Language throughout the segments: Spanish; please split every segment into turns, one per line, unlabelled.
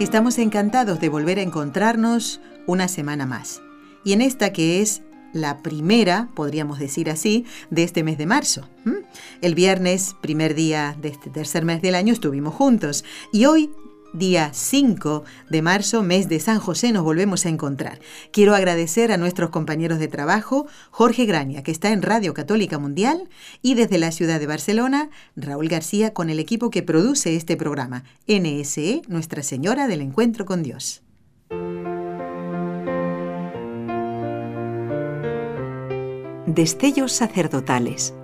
Estamos encantados de volver a encontrarnos una semana más. Y en esta que es la primera, podríamos decir así, de este mes de marzo. El viernes, primer día de este tercer mes del año, estuvimos juntos. Y hoy día 5 de marzo, mes de San José, nos volvemos a encontrar. Quiero agradecer a nuestros compañeros de trabajo, Jorge Graña, que está en Radio Católica Mundial, y desde la ciudad de Barcelona, Raúl García, con el equipo que produce este programa, NSE, Nuestra Señora del Encuentro con Dios.
Destellos sacerdotales.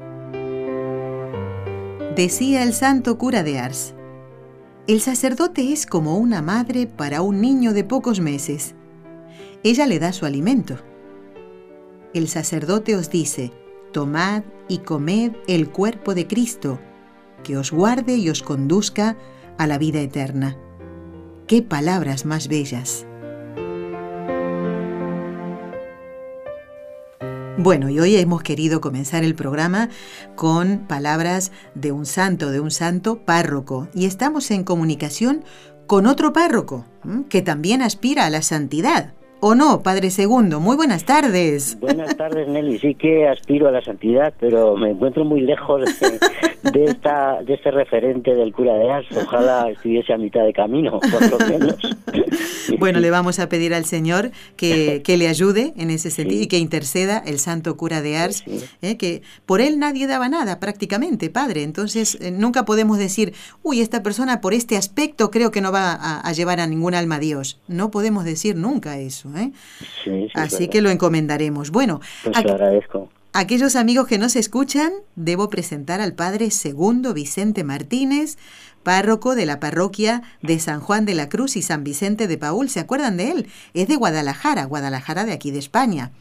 Decía el santo cura de Ars, el sacerdote es como una madre para un niño de pocos meses. Ella le da su alimento. El sacerdote os dice, tomad y comed el cuerpo de Cristo, que os guarde y os conduzca a la vida eterna. ¡Qué palabras más bellas! Bueno, y hoy hemos querido comenzar el programa con palabras de un santo, de un santo párroco, y estamos en comunicación con otro párroco que también aspira a la santidad. ¿O no, Padre Segundo? Muy buenas tardes.
Buenas tardes, Nelly. Sí que aspiro a la santidad, pero me encuentro muy lejos de, esta, de este referente del cura de Ars. Ojalá estuviese a mitad de camino, por lo menos.
Bueno, le vamos a pedir al Señor que, que le ayude en ese sentido y que interceda el santo cura de Ars, ¿eh? que por él nadie daba nada prácticamente, Padre. Entonces, eh, nunca podemos decir, uy, esta persona por este aspecto creo que no va a, a llevar a ningún alma a Dios. No podemos decir nunca eso. ¿Eh? Así que lo encomendaremos. Bueno,
pues agradezco.
Aquellos amigos que nos escuchan, debo presentar al Padre Segundo Vicente Martínez, párroco de la parroquia de San Juan de la Cruz y San Vicente de Paul. ¿Se acuerdan de él? Es de Guadalajara, Guadalajara de aquí de España.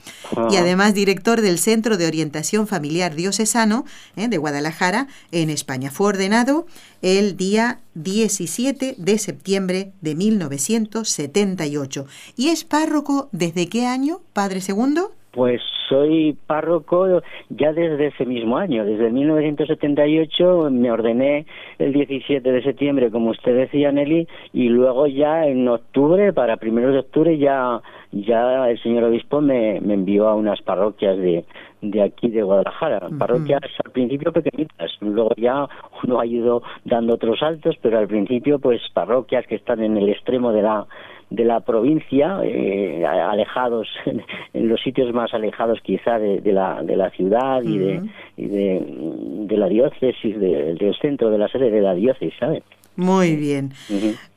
Y además director del Centro de Orientación Familiar Diocesano ¿eh? de Guadalajara en España. Fue ordenado el día 17 de septiembre de 1978. ¿Y es párroco desde qué año, Padre Segundo?
Pues soy párroco ya desde ese mismo año, desde 1978 me ordené el 17 de septiembre, como usted decía, Nelly, y luego ya en octubre, para primeros de octubre, ya, ya el señor obispo me, me envió a unas parroquias de, de aquí de Guadalajara, parroquias al principio pequeñitas, luego ya uno ha ido dando otros saltos, pero al principio pues parroquias que están en el extremo de la de la provincia, eh, alejados, en los sitios más alejados quizá de, la, de la ciudad y, de, y de, la diócesis, del centro de la sede de la diócesis, ¿sabes?
Muy bien.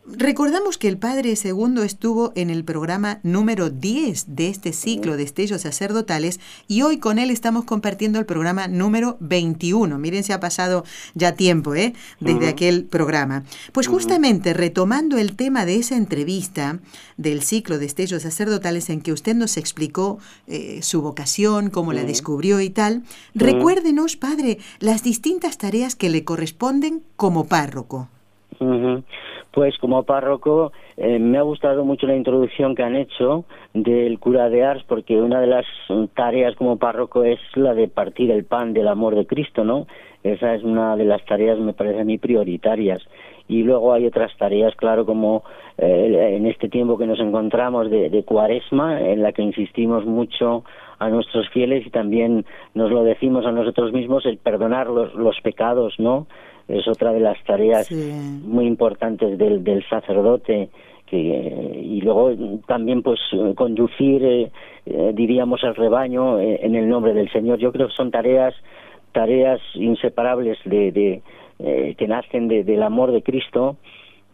Recordamos que el Padre Segundo estuvo en el programa número 10 de este ciclo de estellos sacerdotales y hoy con él estamos compartiendo el programa número 21. Miren, se ha pasado ya tiempo, ¿eh? Desde aquel programa. Pues justamente retomando el tema de esa entrevista del ciclo de estellos sacerdotales en que usted nos explicó eh, su vocación, cómo la descubrió y tal, recuérdenos, Padre, las distintas tareas que le corresponden como párroco.
Pues como párroco eh, me ha gustado mucho la introducción que han hecho del cura de Ars porque una de las tareas como párroco es la de partir el pan del amor de Cristo, ¿no? Esa es una de las tareas me parece a mí prioritarias y luego hay otras tareas, claro, como eh, en este tiempo que nos encontramos de, de cuaresma, en la que insistimos mucho a nuestros fieles y también nos lo decimos a nosotros mismos, el perdonar los, los pecados, ¿no? Es otra de las tareas muy importantes del, del sacerdote que, y luego también pues conducir eh, eh, diríamos el rebaño eh, en el nombre del Señor yo creo que son tareas tareas inseparables de, de que nacen del amor de Cristo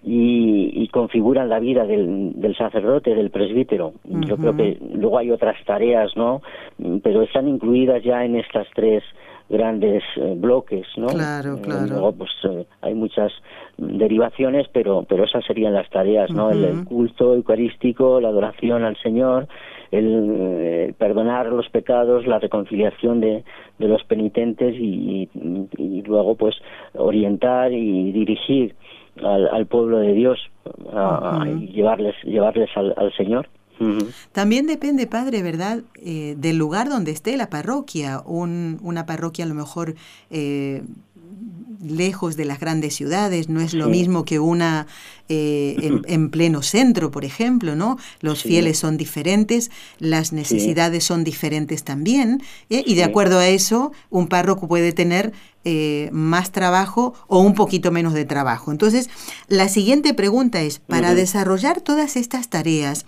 y, configuran la vida del, del sacerdote, del presbítero. Yo creo que luego hay otras tareas, ¿no? Pero están incluidas ya en estas tres grandes eh, bloques, ¿no?
Claro,
eh,
claro.
luego, pues eh, hay muchas derivaciones, pero pero esas serían las tareas, ¿no? el, culto eucarístico, la adoración al Señor, el, perdonar los pecados, la reconciliación de, de los penitentes y, y, luego, pues, orientar y dirigir al, al pueblo de Dios a, y llevarles llevarles al, al Señor.
También depende, padre, ¿verdad?, eh, del lugar donde esté la parroquia. Un, una parroquia a lo mejor eh, lejos de las grandes ciudades, no es lo mismo que una eh, en, pleno centro, por ejemplo, ¿no? Los fieles son diferentes, las necesidades son diferentes también, y de acuerdo a eso, un párroco puede tener más trabajo o un poquito menos de trabajo. Entonces, la siguiente pregunta es, para desarrollar todas estas tareas,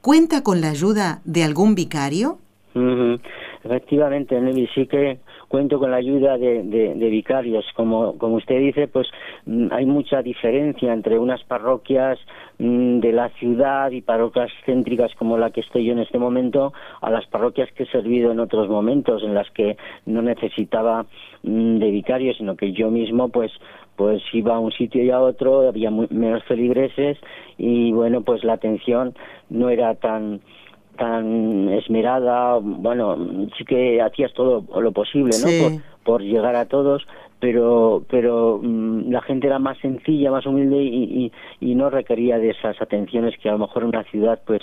¿Cuenta con la ayuda de algún vicario?
Efectivamente, Nelly, sí que cuento con la ayuda de, vicarios. Como, como usted dice, pues mm, hay mucha diferencia entre unas parroquias mm, de la ciudad y parroquias céntricas como la que estoy yo en este momento a las parroquias que he servido en otros momentos en las que no necesitaba mm, de vicarios, sino que yo mismo pues pues iba a un sitio y a otro, había menos feligreses y bueno, pues la atención no era tan tan esmerada, bueno, sí que hacías todo lo posible, ¿no? Por, llegar a todos, pero pero mm, la gente era más sencilla, más humilde y, y, no requería de esas atenciones que a lo mejor en una ciudad, pues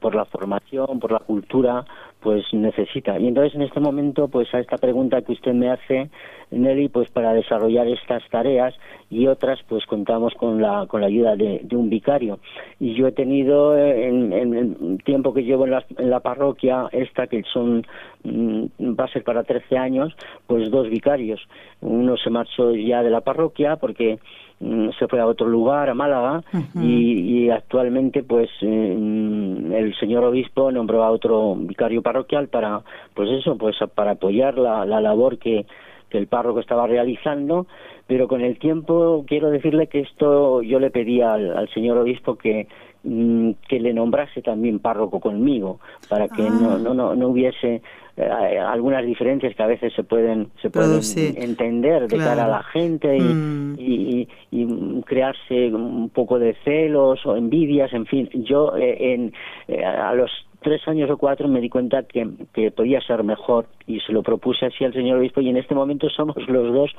por la formación, por la cultura, pues necesita. Y entonces en este momento, pues a esta pregunta que usted me hace, Nelly, pues para desarrollar estas tareas y otras, pues contamos con la, con la ayuda de, un vicario. Y yo he tenido en, el tiempo que llevo en la, en la parroquia, esta que son, mm, va a ser para 13 años, pues dos vicarios. Uno se marchó ya de la parroquia porque se fue a otro lugar, a Málaga, y, actualmente pues mm, el señor obispo nombró a otro vicario parroquial para, pues eso, pues para apoyar la, la labor que, que el párroco estaba realizando, pero con el tiempo quiero decirle que esto yo le pedí al, señor obispo que mm, que le nombrase también párroco conmigo para que no, ah. no, no, no hubiese eh, algunas diferencias que a veces se pueden se pueden entender de cara a la gente mm. y, y, crearse un poco de celos o envidias en fin yo eh, en eh, a los tres años o cuatro me di cuenta que, que, podía ser mejor y se lo propuse así al señor obispo y en este momento somos los dos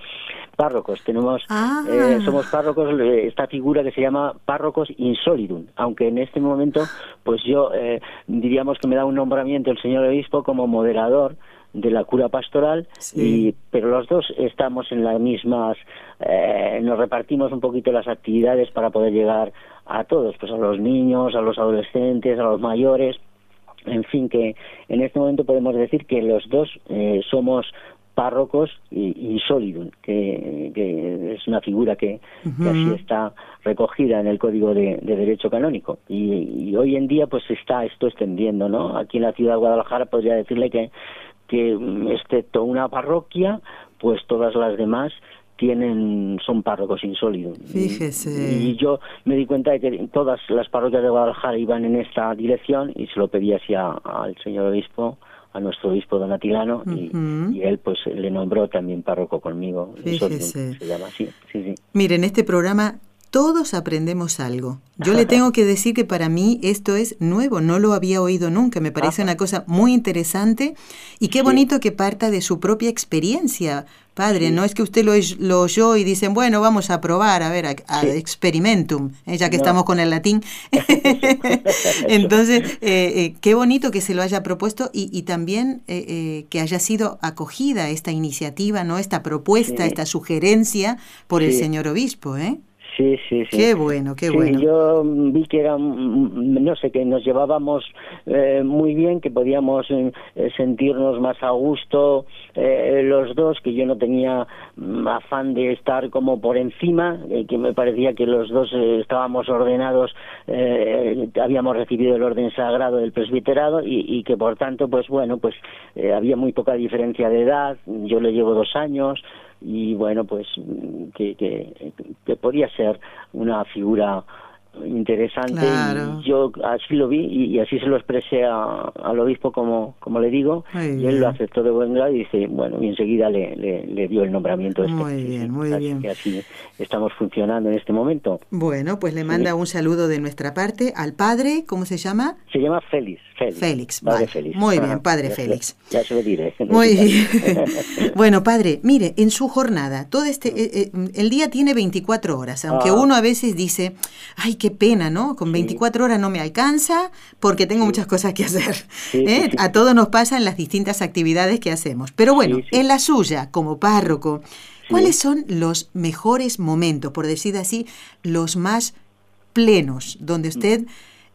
párrocos tenemos
ah.
eh, somos párrocos esta figura que se llama párrocos insolidum aunque en este momento pues yo eh, diríamos que me da un nombramiento el señor obispo como moderador de la cura pastoral y pero los dos estamos en las mismas eh, nos repartimos un poquito las actividades para poder llegar a todos pues a los niños a los adolescentes a los mayores en fin, que en este momento podemos decir que los dos eh, somos párrocos y, Solidum, que, es una figura que, así está recogida en el Código de, Derecho Canónico. Y, hoy en día pues está esto extendiendo, ¿no? Aquí en la ciudad de Guadalajara podría decirle que, que excepto una parroquia, pues todas las demás tienen son párrocos insólidos.
Fíjese.
Y, yo me di cuenta de que todas las parroquias de Guadalajara iban en esta dirección y se lo pedí así al señor obispo, a nuestro obispo donatilano y, él pues le nombró también párroco conmigo.
Fíjese.
Se llama así. Sí, sí.
Mire, en este programa todos aprendemos algo. Yo le tengo que decir que para mí esto es nuevo, no lo había oído nunca, me parece una cosa muy interesante y qué bonito que parta de su propia experiencia, padre, no es que usted lo, lo oyó y dicen, bueno, vamos a probar, a ver, a, experimentum, eh, ya que estamos con el latín. Entonces, eh, eh, qué bonito que se lo haya propuesto y, también que haya sido acogida esta iniciativa, ¿no? Esta propuesta, esta sugerencia por el señor obispo, ¿eh?
Sí, sí, sí.
Qué bueno, qué bueno.
Yo vi que era, no sé, que nos llevábamos eh, muy bien, que podíamos eh, sentirnos más a gusto eh, los dos, que yo no tenía mm, afán de estar como por encima, que me parecía que los dos estábamos ordenados, habíamos recibido el orden sagrado del presbiterado y, y que por tanto, pues bueno, pues había muy poca diferencia de edad, yo le llevo dos años, y bueno pues que, que podía ser una figura interesante y yo así lo vi y, así se lo expresé al obispo como, como le digo y él lo aceptó de buen grado y dice bueno y enseguida le, le, dio el nombramiento
este. muy bien muy
así
bien.
que así estamos funcionando en este momento.
Bueno pues le manda un saludo de nuestra parte al padre ¿cómo se llama?
se llama Félix
Félix, padre Félix. muy bien padre Félix.
ya se lo diré.
Muy bien. Bueno padre mire en su jornada todo este eh, eh, el día tiene 24 horas aunque ah. uno a veces dice ay qué pena, ¿no? Con 24 horas no me alcanza porque tengo muchas cosas que hacer. ¿eh? A todos nos pasa en las distintas actividades que hacemos. Pero bueno, en la suya, como párroco, ¿cuáles son los mejores momentos, por decir así, los más plenos, donde usted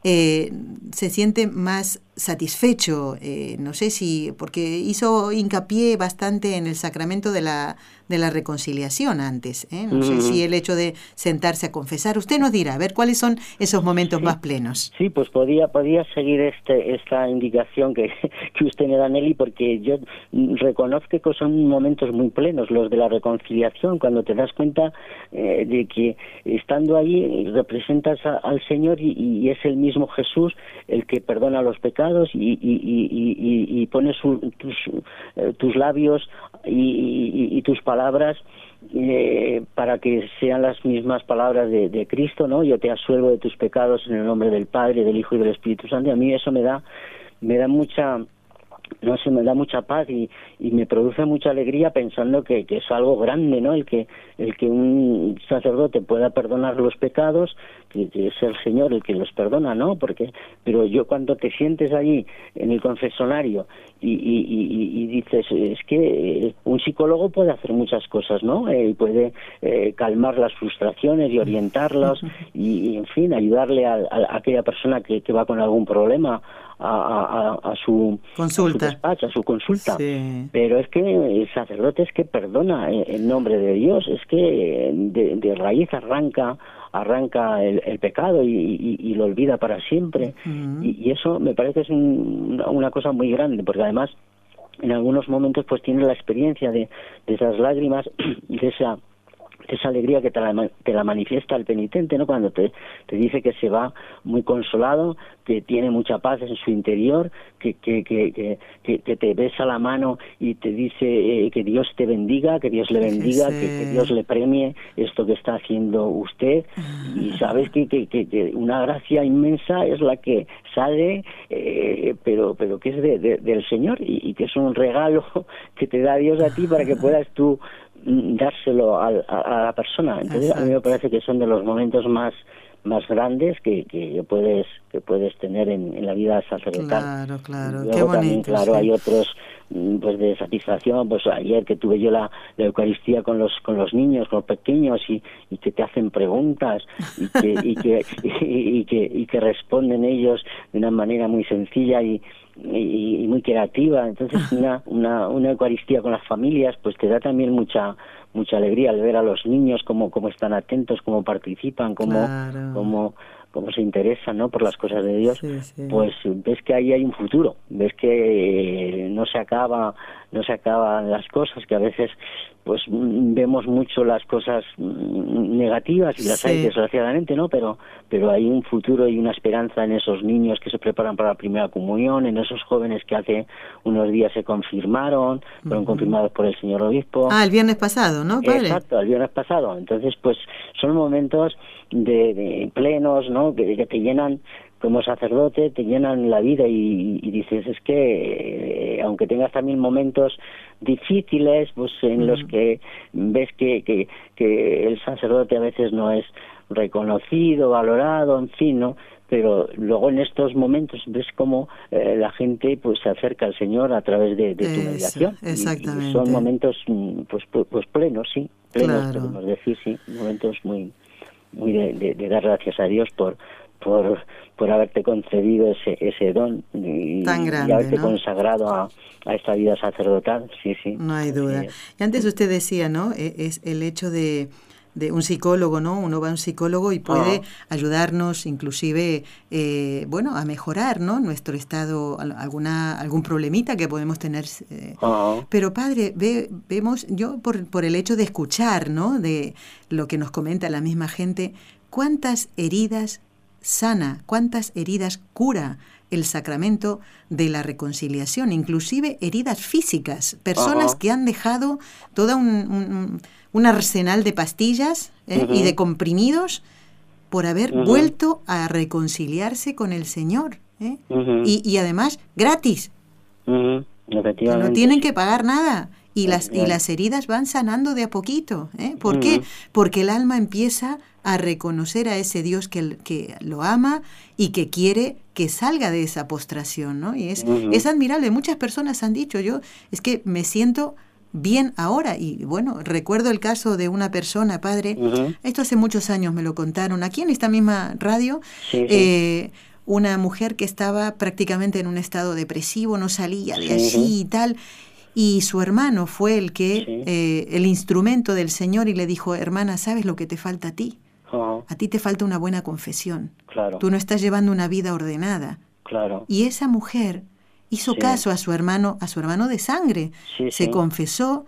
eh, se siente más satisfecho, eh, no sé si, porque hizo hincapié bastante en el sacramento de la, de la reconciliación antes, ¿eh? no sé si el hecho de sentarse a confesar, usted nos dirá, a ver cuáles son esos momentos más plenos.
Sí, pues podía, podía seguir este, esta indicación que, que usted me da, Nelly, porque yo reconozco que son momentos muy plenos, los de la reconciliación, cuando te das cuenta eh, de que estando ahí representas al Señor y, y es el mismo Jesús el que perdona los pecados, y, pones tus, eh, tus labios y, tus palabras eh, para que sean las mismas palabras de, de, Cristo, ¿no? Yo te asuelvo de tus pecados en el nombre del Padre, del Hijo y del Espíritu Santo. Y a mí eso me da, me da mucha no sé, me da mucha paz y, y me produce mucha alegría pensando que, que, es algo grande, ¿no? El que, el que un sacerdote pueda perdonar los pecados, que, es el Señor el que los perdona, ¿no? Porque, pero yo cuando te sientes allí en el confesonario y, y, y dices, es que un psicólogo puede hacer muchas cosas, ¿no? Eh, puede eh, calmar las frustraciones y orientarlas y, en fin, ayudarle a, a, aquella persona que, que va con algún problema a, a, su
consulta,
a su, despacho, a su consulta. Pero es que el sacerdote es que perdona en nombre de Dios, es que de, de raíz arranca arranca el, pecado y, lo olvida para siempre. y, eso me parece que es una cosa muy grande, porque además en algunos momentos pues tiene la experiencia de, de esas lágrimas, de esa esa alegría que te la, te la, manifiesta el penitente, ¿no? Cuando te, te dice que se va muy consolado, que tiene mucha paz en su interior, que, que, que, que, que te besa la mano y te dice eh, que Dios te bendiga, que Dios le bendiga, que, Dios le premie esto que está haciendo usted. Y ah. sabes que, que, que, una gracia inmensa es la que sale, eh, pero, pero que es de, del Señor y, y que es un regalo que te da Dios a ti para que puedas tú dárselo a, la persona. Entonces, a mí me parece que son de los momentos más más grandes que, que puedes que puedes tener en, la vida sacerdotal.
Claro, claro, qué bonito.
claro, hay otros mm, pues de satisfacción, pues ayer que tuve yo la, la, Eucaristía con los con los niños, con los pequeños y, y que te hacen preguntas y que y que, y que y que responden ellos de una manera muy sencilla y y, muy creativa. Entonces, una, una, una Eucaristía con las familias, pues te da también mucha mucha alegría al ver a los niños cómo, cómo están atentos, cómo participan, cómo, cómo, cómo se interesan ¿no? por las cosas de Dios, pues ves que ahí hay un futuro, ves que no se acaba, no se acaban las cosas, que a veces pues vemos mucho las cosas negativas y las hay desgraciadamente, ¿no? Pero pero hay un futuro y una esperanza en esos niños que se preparan para la primera comunión, en esos jóvenes que hace unos días se confirmaron, fueron confirmados por el señor obispo.
Ah, el viernes pasado, ¿no, padre?
Exacto, el viernes pasado. Entonces, pues son momentos de, plenos, ¿no? Que, te llenan como sacerdote te llenan la vida y, dices es que eh, aunque tengas también momentos difíciles pues en los que ves que, que, que el sacerdote a veces no es reconocido valorado en fin no pero luego en estos momentos ves cómo eh, la gente pues se acerca al Señor a través de, tu mediación.
Exactamente.
son momentos mm, pues, pues, pues plenos sí plenos podemos decir sí momentos muy muy de, dar gracias a Dios por por, por haberte concedido ese, ese don y,
Tan grande,
haberte consagrado a, a, esta vida sacerdotal, sí, sí.
No hay duda. Y antes usted decía, ¿no? E, es el hecho de de un psicólogo, ¿no? Uno va a un psicólogo y puede ayudarnos, inclusive, eh, bueno, a mejorar, ¿no? Nuestro estado, alguna algún problemita que podemos tener. Eh. Pero padre, ve, vemos, yo por, por el hecho de escuchar, ¿no? De lo que nos comenta la misma gente, cuántas heridas sana, cuántas heridas cura el sacramento de la reconciliación, inclusive heridas físicas, personas que han dejado todo un, arsenal de pastillas ¿eh? y de comprimidos por haber vuelto a reconciliarse con el Señor. ¿eh? y, además, gratis. no tienen que pagar nada. Y las, y las heridas van sanando de a poquito. ¿eh? ¿Por qué? Porque el alma empieza a reconocer a ese Dios que, que lo ama y que quiere que salga de esa postración, ¿no? Y es, es admirable. Muchas personas han dicho, yo es que me siento bien ahora. Y bueno, recuerdo el caso de una persona, padre, esto hace muchos años me lo contaron, aquí en esta misma radio, eh, una mujer que estaba prácticamente en un estado depresivo, no salía de allí y tal. Y su hermano fue el que, eh, el instrumento del Señor y le dijo, hermana, ¿sabes lo que te falta a ti? A ti te falta una buena confesión.
Claro.
Tú no estás llevando una vida ordenada.
Claro.
Y esa mujer hizo caso a su hermano, a su hermano de sangre. Se confesó,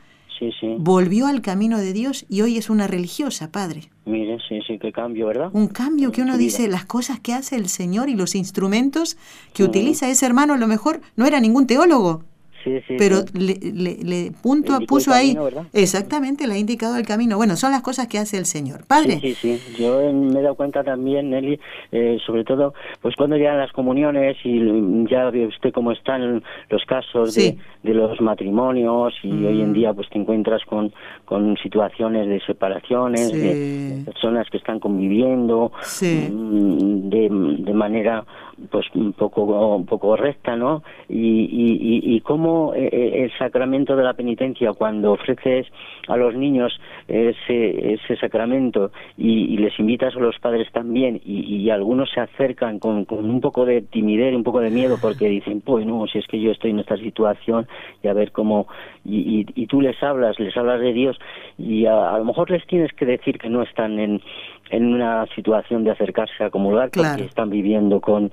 volvió al camino de Dios y hoy es una religiosa, padre.
Mire, sí, sí, qué cambio, ¿verdad?
Un cambio que uno dice, las cosas que hace el Señor y los instrumentos que utiliza ese hermano, a lo mejor no era ningún teólogo, pero Le, le, punto, puso ahí, exactamente, le ha indicado el camino. Bueno, son las cosas que hace el Señor. Padre.
Sí, sí, Yo me he dado cuenta también, Nelly, eh, sobre todo, pues cuando llegan las comuniones y ya ve usted cómo están los casos de, los matrimonios y hoy en mm. día pues te encuentras con, con situaciones de separaciones, de, personas que están conviviendo mm, de, de manera pues un poco un poco recta no y, y, y cómo eh, eh, el sacramento de la penitencia cuando ofreces a los niños ese ese sacramento y, les invitas a los padres también y, algunos se acercan con, con, un poco de timidez un poco de miedo porque dicen pues no si es que yo estoy en esta situación y a ver cómo y, y, tú les hablas les hablas de Dios y a, a lo mejor les tienes que decir que no están en en una situación de acercarse a comulgar porque están viviendo con,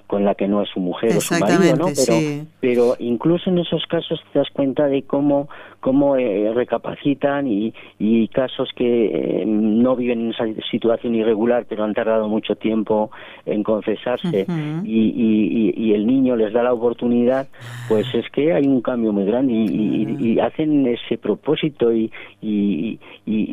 con la que no es su mujer o su marido, ¿no? Pero, pero incluso en esos casos te das cuenta de cómo, cómo eh, recapacitan y, y casos que eh, no viven en esa situación irregular pero han tardado mucho tiempo en confesarse y, y, y, el niño les da la oportunidad, pues es que hay un cambio muy grande y, hacen ese propósito y, y,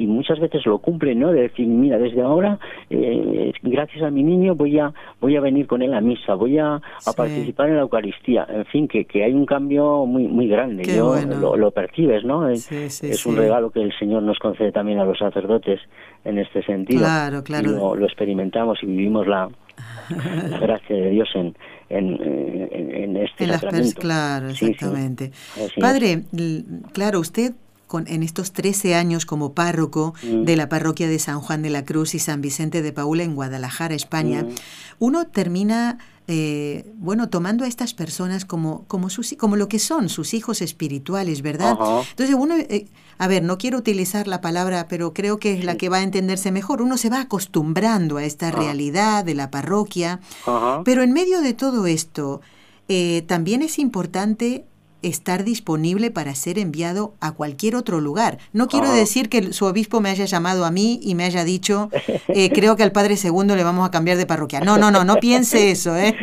muchas veces lo cumplen, ¿no? De decir, mira, desde ahora ahora, eh, gracias a mi niño, voy a, voy a venir con él a misa, voy a, participar en la Eucaristía. En fin, que, que hay un cambio muy, muy grande. Yo, lo, percibes, ¿no? es un regalo que el Señor nos concede también a los sacerdotes en este sentido.
Claro, claro.
Lo, experimentamos y vivimos la, gracia de Dios en, en, en, este sacramento.
claro, exactamente. Padre, claro, usted en estos 13 años como párroco mm. de la parroquia de San Juan de la Cruz y San Vicente de Paula en Guadalajara, España, mm. uno termina, eh, bueno, tomando a estas personas como, como, sus, como lo que son, sus hijos espirituales, ¿verdad? Entonces uno, eh, a ver, no quiero utilizar la palabra, pero creo que es la que va a entenderse mejor. Uno se va acostumbrando a esta ah. realidad de la parroquia, pero en medio de todo esto, eh, también es importante estar disponible para ser enviado a cualquier otro lugar. No quiero ah. decir que su obispo me haya llamado a mí y me haya dicho, eh, creo que al Padre Segundo le vamos a cambiar de parroquia. No, no, no, no piense eso. ¿eh?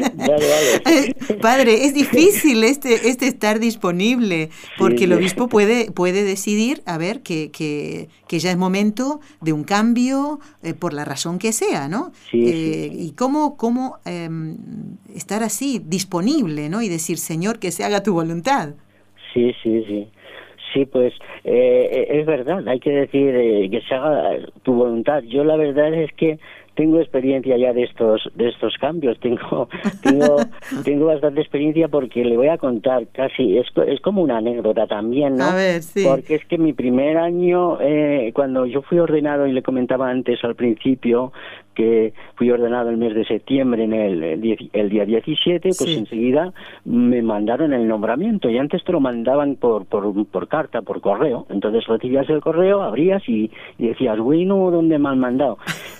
padre, es difícil este, este estar disponible, porque el obispo puede, puede decidir, a ver, que, que, que ya es momento de un cambio eh, por la razón que sea, ¿no? y cómo, cómo em, estar así, disponible, ¿no? Y decir, Señor, que se haga tu voluntad.
Sí, sí, sí. Sí, pues eh, es verdad, hay que decir eh, que se haga tu voluntad. Yo la verdad es que tengo experiencia ya de estos de estos cambios tengo tengo tengo bastante experiencia porque le voy a contar casi es, es como una anécdota también no
a ver, sí.
porque es que mi primer año eh, cuando yo fui ordenado y le comentaba antes al principio que fui ordenado el mes de septiembre en el, el, día 17, pues enseguida me mandaron el nombramiento y antes te lo mandaban por, por, por carta, por correo. Entonces recibías el correo, abrías y, decías, bueno, ¿dónde me han mandado?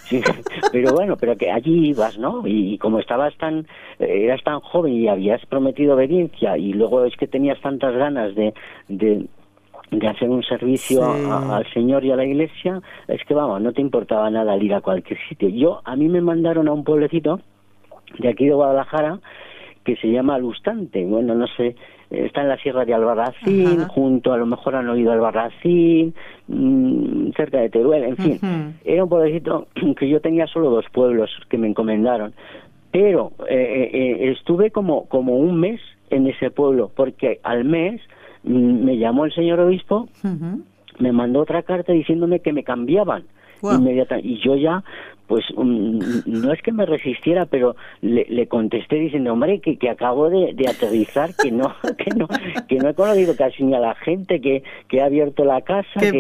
pero bueno, pero que allí ibas, ¿no? Y, como estabas tan, eh, eras tan joven y habías prometido obediencia y luego es que tenías tantas ganas de, de de hacer un servicio al Señor y a la Iglesia, es que vamos, no te importaba nada ir a cualquier sitio. Yo, a mí me mandaron a un pueblecito de aquí de Guadalajara que se llama Lustante, bueno, no sé, está en la sierra de Albarracín, junto, a lo mejor han oído Albarracín, mm, cerca de Teruel, en fin, era un pueblecito que yo tenía solo dos pueblos que me encomendaron, pero eh, eh, estuve como, como un mes en ese pueblo, porque al mes me llamó el señor obispo, me mandó otra carta diciéndome que me cambiaban. Inmediatamente. Y yo ya, pues, mm, no es que me resistiera, pero le, contesté diciendo, hombre, que, que acabo de, aterrizar, que no, que no, que no he conocido casi ni a la gente, que, que he abierto la casa, que,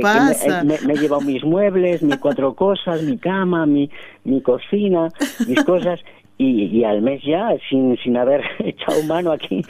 me, me, he llevado mis muebles, mis cuatro cosas, mi cama, mi, mi cocina, mis cosas, y, al mes ya sin, sin haber echado mano aquí.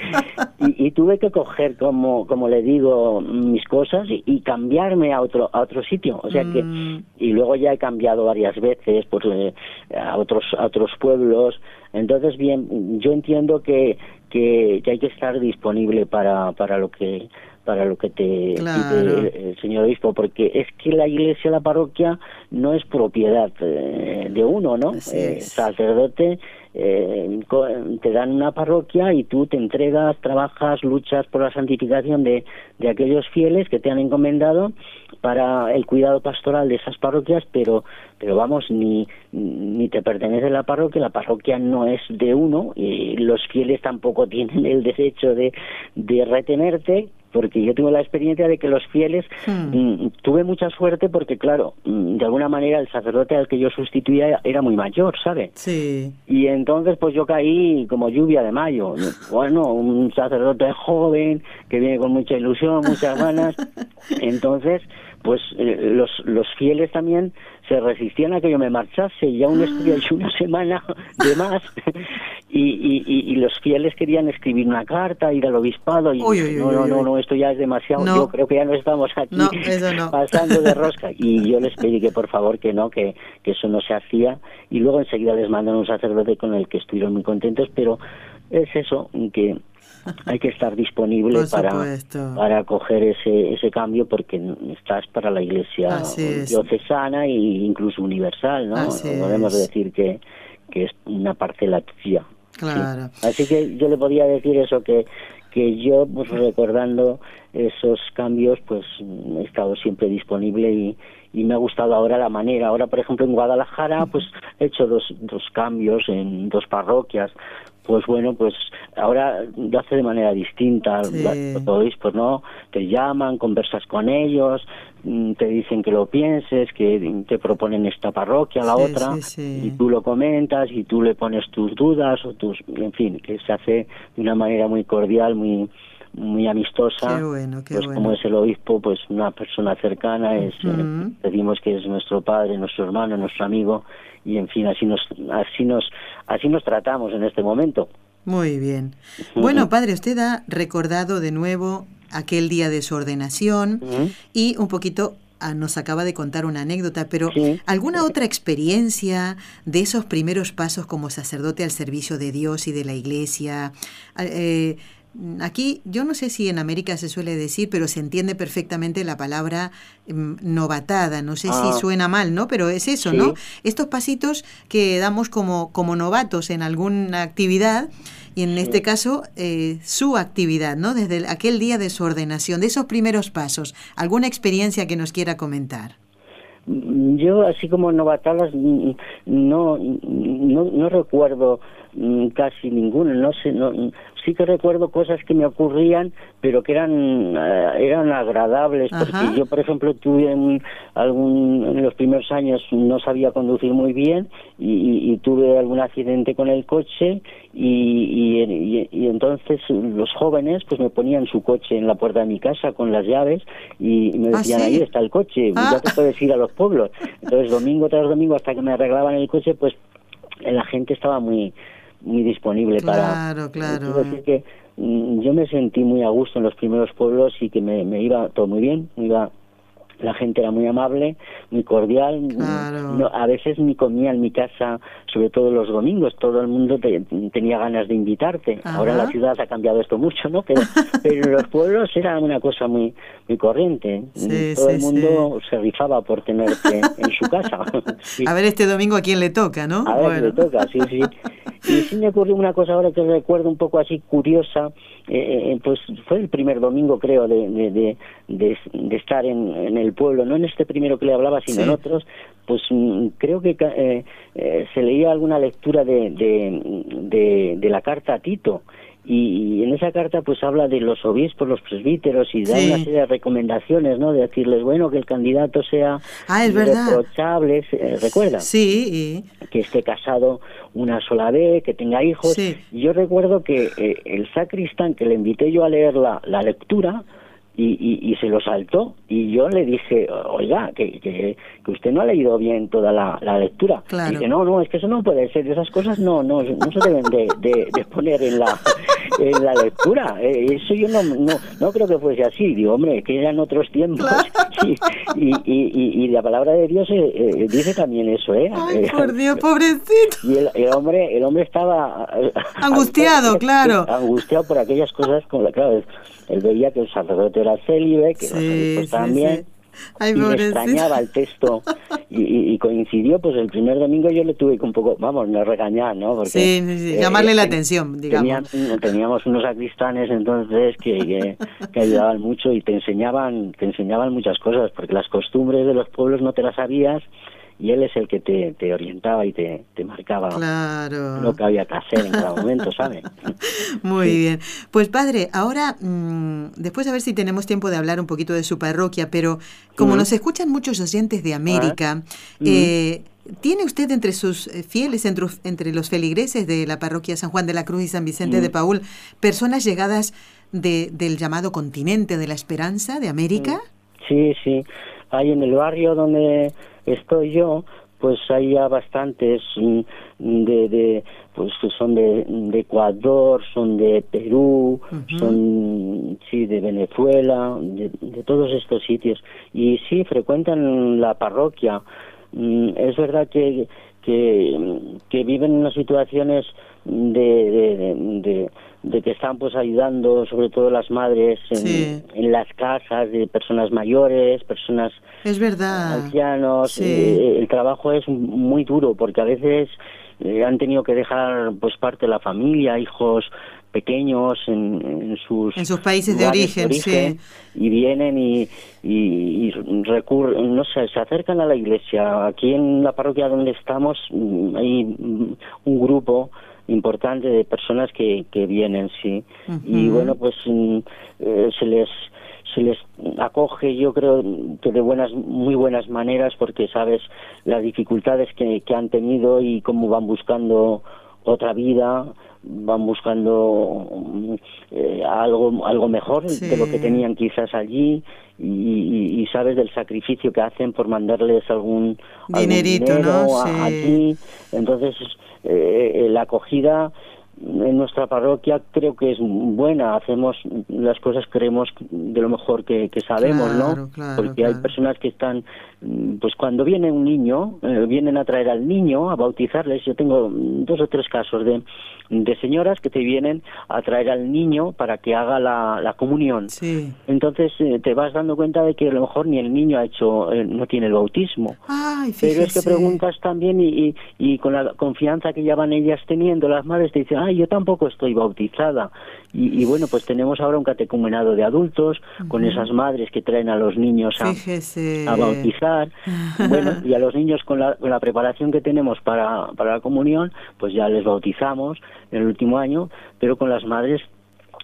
Y, tuve que coger como como le digo mis cosas y, cambiarme a otro a otro sitio. O sea que mm. y luego ya he cambiado varias veces pues eh, a otros a otros pueblos. Entonces bien yo entiendo que, que, que hay que estar disponible para para lo que para lo que te pide el, señor obispo, porque es que la iglesia, la parroquia, no es propiedad eh, de uno, ¿no? Eh, sacerdote eh, te dan una parroquia y tú te entregas, trabajas, luchas por la santificación de, de aquellos fieles que te han encomendado para el cuidado pastoral de esas parroquias, pero pero vamos, ni, ni te pertenece la parroquia, la parroquia no es de uno, y los fieles tampoco tienen el derecho de, de retenerte, porque yo tengo la experiencia de que los fieles hmm. mm, tuve mucha suerte porque claro mm, de alguna manera el sacerdote al que yo sustituía era muy mayor ¿sabe?
sí
y entonces pues yo caí como lluvia de mayo bueno un sacerdote joven que viene con mucha ilusión muchas ganas. Entonces pues eh, los, los fieles también se resistían a que yo me marchase. Y aún estuve allí una semana de más. Y, y, y, los fieles querían escribir una carta, ir al obispado y no, no, no, no, esto ya es demasiado, yo creo que ya no estamos aquí pasando de rosca. Y yo les pedí que por favor que no, que, que eso no se hacía. Y luego enseguida les mandan un sacerdote con el que estuvieron muy contentos, pero es eso, que hay que estar disponible para, para coger ese, ese cambio porque estás para la iglesia diocesana e incluso universal, ¿no? Podemos decir que, que es una parcela tuya.
Claro.
Así que yo le podía decir eso, que, que yo, pues recordando esos cambios, pues he estado siempre disponible y, y me ha gustado ahora la manera. Ahora, por ejemplo, en Guadalajara, pues he hecho dos, dos cambios en dos parroquias pues bueno, pues ahora lo hace de manera distinta. Pues ¿no? Te llaman, conversas con ellos, mm, te dicen que lo pienses, que te proponen esta parroquia, la otra, y tú lo comentas y tú le pones tus dudas o tus, en fin, que se hace de una manera muy cordial, muy muy amistosa, pues como es el obispo, pues una persona cercana, es, eh, decimos que es nuestro padre, nuestro hermano, nuestro amigo, y en fin así nos así nos así nos tratamos en este momento.
Muy bien. Bueno padre usted ha recordado de nuevo aquel día de su ordenación y un poquito ah, nos acaba de contar una anécdota, pero ¿alguna otra experiencia de esos primeros pasos como sacerdote al servicio de Dios y de la iglesia? Ah, eh, aquí, yo no sé si en América se suele decir, pero se entiende perfectamente la palabra mm, novatada. No sé si ah. suena mal, ¿no? Pero es eso, ¿no? Estos pasitos que damos como, como novatos en alguna actividad y en este caso eh, su actividad, ¿no? Desde aquel día de su ordenación, de esos primeros pasos. ¿Alguna experiencia que nos quiera comentar?
Mm, yo, así como novatadas, no, no, no recuerdo casi ninguna, no sé, no, sí que recuerdo cosas que me ocurrían, pero que eran eh, eran agradables, porque yo, por ejemplo, tuve en, algún, en los primeros años no sabía conducir muy bien y, tuve algún accidente con el coche y, y, entonces los jóvenes pues me ponían su coche en la puerta de mi casa con las llaves y me ¿Ah, decían, ahí está el coche, ya ah. te puedes ir a los pueblos. Entonces, domingo tras domingo, hasta que me arreglaban el coche, pues la gente estaba muy muy disponible
para... Claro, claro.
decir que mm, yo me sentí muy a gusto en los primeros pueblos y que me, me iba todo muy bien, me iba la gente era muy amable, muy cordial. a veces ni comía en mi casa, sobre todo los domingos. Todo el mundo tenía ganas de invitarte. Ahora en la ciudad ha cambiado esto mucho, ¿no? Pero, pero en los pueblos era una cosa muy muy corriente. todo el mundo se rifaba por tenerte en su casa.
A ver este domingo a quién le toca, ¿no?
A ver, le toca, sí, sí. Y sí me ocurrió una cosa ahora que recuerdo un poco así curiosa, eh, eh, pues fue el primer domingo creo de, de, de, estar en, en, el pueblo, no en este primero que le hablaba, sino en otros, pues mm, creo que eh, se leía alguna lectura de, de, de, la carta a Tito y, en esa carta pues habla de los obispos, los presbíteros y da una serie de recomendaciones, ¿no? De decirles, bueno, que el candidato sea
ah,
reprochable, ¿recuerda?
Sí.
Que esté casado una sola vez, que tenga hijos. Yo recuerdo que eh, el sacristán que le invité yo a leer la, la lectura, y, y, se lo saltó. Y yo le dije oiga que, que, que usted no ha leído bien toda la, la lectura y dice no no es que eso no puede ser esas cosas no no no se deben de, de, poner en la en la lectura eh, eso yo no, no no creo que fuese así. Digo hombre que eran otros tiempos y, y, y, la palabra de Dios eh, eh, dice también eso eh
Ay, por Dios pobrecito.
Y el, el, hombre el hombre estaba
angustiado claro.
angustiado por aquellas cosas como la claro él veía que el sacerdote era célibe, que también. y me extrañaba el texto y, coincidió pues el primer domingo yo le tuve que un poco vamos no regañar no
porque sí, sí, llamarle la atención digamos.
teníamos unos sacristanes entonces que, que, ayudaban mucho y te enseñaban te enseñaban muchas cosas porque las costumbres de los pueblos no te las sabías y él es el que te, te orientaba y te, te marcaba lo que había que hacer en cada momento, ¿sabe?
Muy bien. Pues padre, ahora, mm, después a ver si tenemos tiempo de hablar un poquito de su parroquia, pero como nos escuchan muchos oyentes de América, eh, ¿Tiene usted entre sus eh, fieles, entre, entre, los feligreses de la parroquia San Juan de la Cruz y San Vicente de Paul, personas llegadas de, del llamado continente de la esperanza de América?
Sí, sí. Hay en el barrio donde estoy yo, pues hay ya bastantes mm, de, de pues que son de, de, Ecuador, son de Perú, son sí de Venezuela, de, de, todos estos sitios y sí frecuentan la parroquia. Mm, es verdad que que, que viven unas situaciones de, de, de, que están pues ayudando sobre todo las madres en, en, las casas de personas mayores, personas
es verdad.
ancianos. Eh, el trabajo es muy duro porque a veces eh, han tenido que dejar pues parte de la familia, hijos pequeños en, en sus
en sus países de origen, sí.
y vienen y, y, recurren, no sé, se acercan a la iglesia. Aquí en la parroquia donde estamos mm, hay un grupo importante de personas que, que vienen, sí. Y bueno, pues mm, eh, se les se les acoge yo creo que de buenas muy buenas maneras porque sabes las dificultades que, que han tenido y cómo van buscando otra vida van buscando mm, eh, algo algo mejor de lo que tenían quizás allí. Y, y, sabes del sacrificio que hacen por mandarles algún,
Dinerito,
dinero allí. Entonces eh, la acogida en nuestra parroquia creo que es buena, hacemos las cosas creemos de lo mejor que, sabemos, ¿no? Porque hay personas que están, pues cuando viene un niño, eh, vienen a traer al niño a bautizarles. Yo tengo dos o tres casos de, de señoras que te vienen a traer al niño para que haga la, la comunión.
Sí.
Entonces eh, te vas dando cuenta de que a lo mejor ni el niño ha hecho, eh, no tiene el bautismo. Pero es que preguntas también y, y, y, con la confianza que ya van ellas teniendo, las madres te dicen, yo tampoco estoy bautizada. Y, bueno, pues tenemos ahora un catecumenado de adultos con esas madres que traen a los niños a, a bautizar. bueno, y a los niños con la, con la preparación que tenemos para, para la comunión, pues ya les bautizamos en el último año, pero con las madres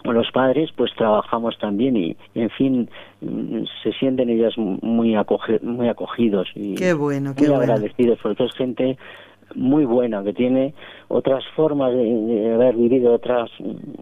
los padres pues trabajamos también y, en fin mm, se sienten ellas muy muy acogidos y
qué bueno, qué
muy agradecidos porque es gente muy buena que tiene otras formas de, haber vivido otras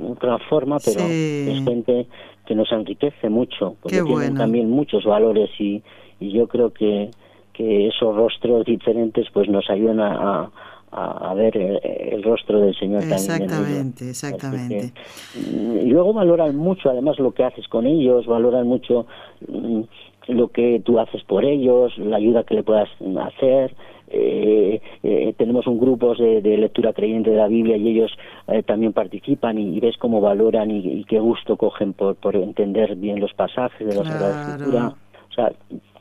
otra forma pero es gente que nos enriquece mucho porque tienen también muchos valores y, y yo creo que que esos rostros diferentes pues nos ayudan a, a, ver el, rostro del Señor
exactamente, Exactamente,
y luego valoran mucho, además, lo que haces con ellos, valoran mucho mm, lo que tú haces por ellos, la ayuda que le puedas hacer. Eh, eh, tenemos un grupo de, lectura creyente de la Biblia y ellos eh, también participan y, ves cómo valoran y, qué gusto cogen por, por entender bien los pasajes de la Sagrada Escritura. O sea,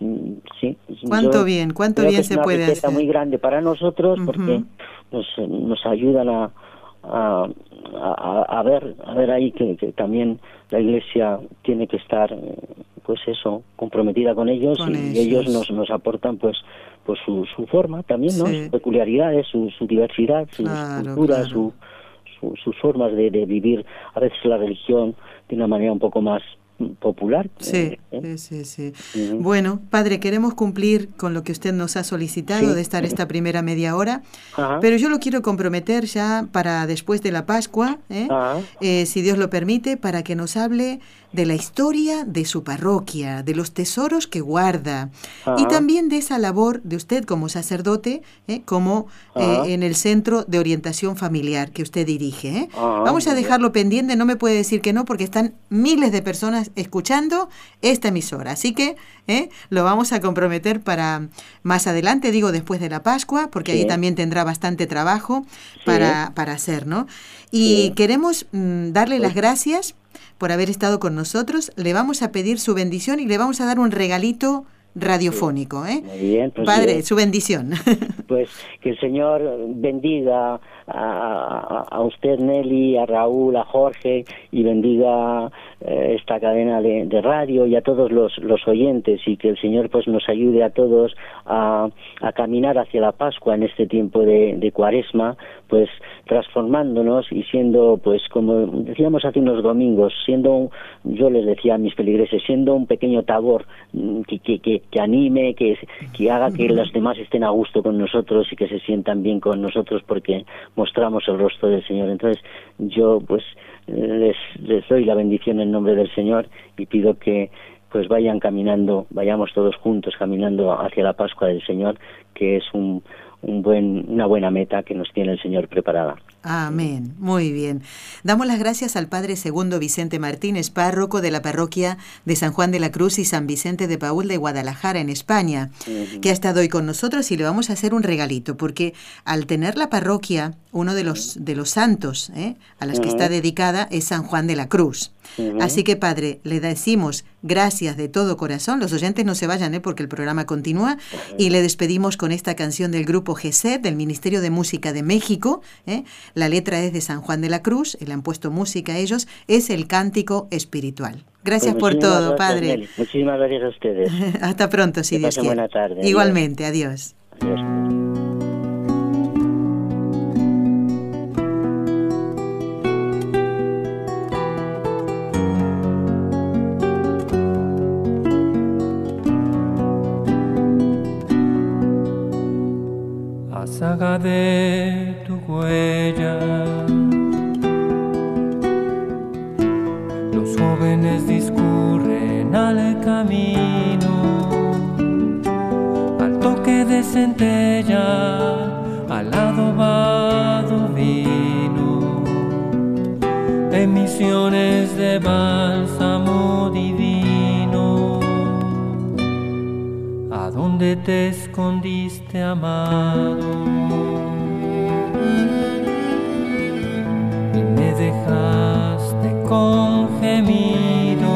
mm, sí.
¿Cuánto bien, cuánto bien se puede hacer?
Es muy grande para nosotros porque nos, nos ayudan a, a, a, ver a ver ahí que, también la iglesia tiene que estar pues eso comprometida con ellos y ellos nos, nos aportan pues pues su, su forma también no sus peculiaridades su, su diversidad su cultura su, sus formas de, de vivir a veces la religión de una manera un poco más popular.
Sí, ¿eh? sí, sí. Bueno, padre, queremos cumplir con lo que usted nos ha solicitado de estar esta primera media hora, pero yo lo quiero comprometer ya para después de la Pascua, ¿eh? Eh, si Dios lo permite, para que nos hable de la historia de su parroquia, de los tesoros que guarda y también de esa labor de usted como sacerdote, ¿eh? como eh, en el centro de orientación familiar que usted dirige. ¿eh? Vamos a dejarlo pendiente, no me puede decir que no porque están miles de personas escuchando esta emisora, así que lo vamos a comprometer para más adelante, digo después de la Pascua, porque ahí también tendrá bastante trabajo para, para hacer, ¿no? Y queremos mm, darle las gracias por haber estado con nosotros. Le vamos a pedir su bendición y le vamos a dar un regalito radiofónico. ¿eh?
bien,
pues Padre, su bendición.
Pues que el Señor bendiga a, usted, Nelly, a Raúl, a Jorge y bendiga eh, esta cadena de, radio y a todos los, los oyentes y que el Señor pues nos ayude a todos a, a caminar hacia la Pascua en este tiempo de, de Cuaresma, pues transformándonos y siendo, pues como decíamos hace unos domingos, siendo, yo les decía a mis feligreses, siendo un pequeño tabor mm, que, que, que, anime, que, que haga que los demás estén a gusto con nosotros y que se sientan bien con nosotros porque mostramos el rostro del Señor. Entonces yo pues les, les doy la bendición en nombre del Señor y pido que pues vayan caminando, vayamos todos juntos caminando hacia la Pascua del Señor, que es un, un buen, una buena meta que nos tiene el Señor preparada.
Amén. Muy bien. Damos las gracias al Padre Segundo Vicente Martínez, párroco de la parroquia de San Juan de la Cruz y San Vicente de Paul de Guadalajara, en España, que ha estado hoy con nosotros y le vamos a hacer un regalito, porque al tener la parroquia, uno de los, de los santos ¿eh? a las que está dedicada es San Juan de la Cruz. Así que, Padre, le decimos gracias de todo corazón. Los oyentes no se vayan, ¿eh? porque el programa continúa. Y le despedimos con esta canción del grupo GESED, del Ministerio de Música de México. ¿eh? La letra es de San Juan de la Cruz, le han puesto música a ellos. Es el cántico espiritual. Gracias pues por todo, Padre.
Muchísimas gracias a ustedes.
Hasta pronto, si Dios quiere.
Buena tarde.
Igualmente, adiós. adiós.
Saga de tu huella. Los jóvenes discurren al camino, al toque de centella, al adobado vino, emisiones de bálsamo divino. ¿A dónde te escondiste, amado? con gemido,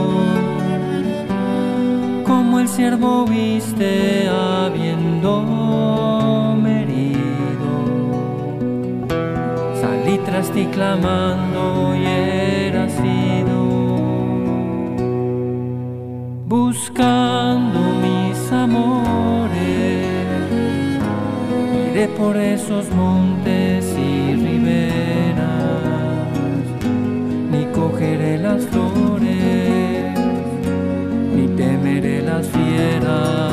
como el siervo viste habiendo merido. Salí tras ti clamando y por esos montes y riberas cogeré las flores, ni temeré las fieras,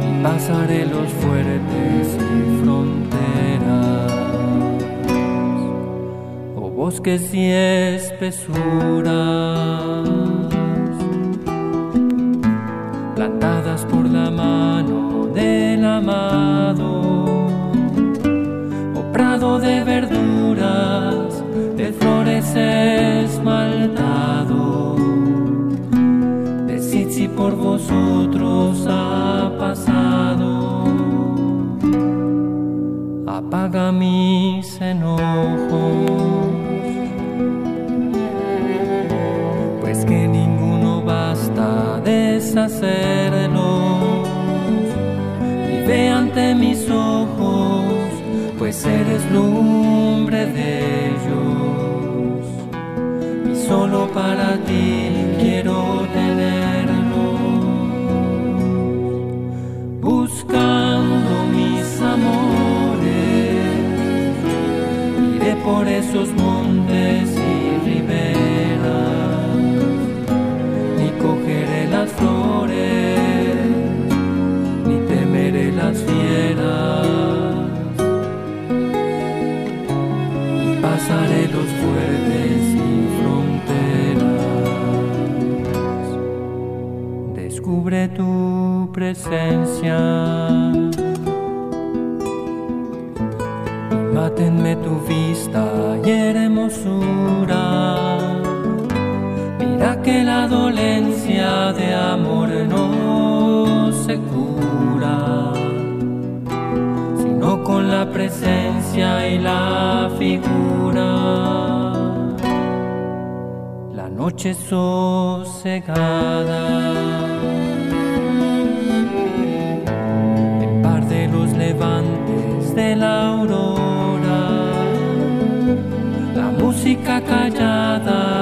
ni pasaré los fuertes y fronteras, o bosques y espesuras, plantadas por la mano amado prado de verduras, de flores esmaltado. Decid si por vosotros ha pasado. Apaga mis enojos, pues que ninguno basta deshacerlos. Ante mis ojos pues eres lumbre de ellos. Y solo para ti quiero tenerlo buscando mis amores iré por esos montes presencia. Mátenme tu vista y hermosura. Mira que la dolencia de amor no se cura con la presencia y la figura. La noche sosegada. De la aurora. La música callada,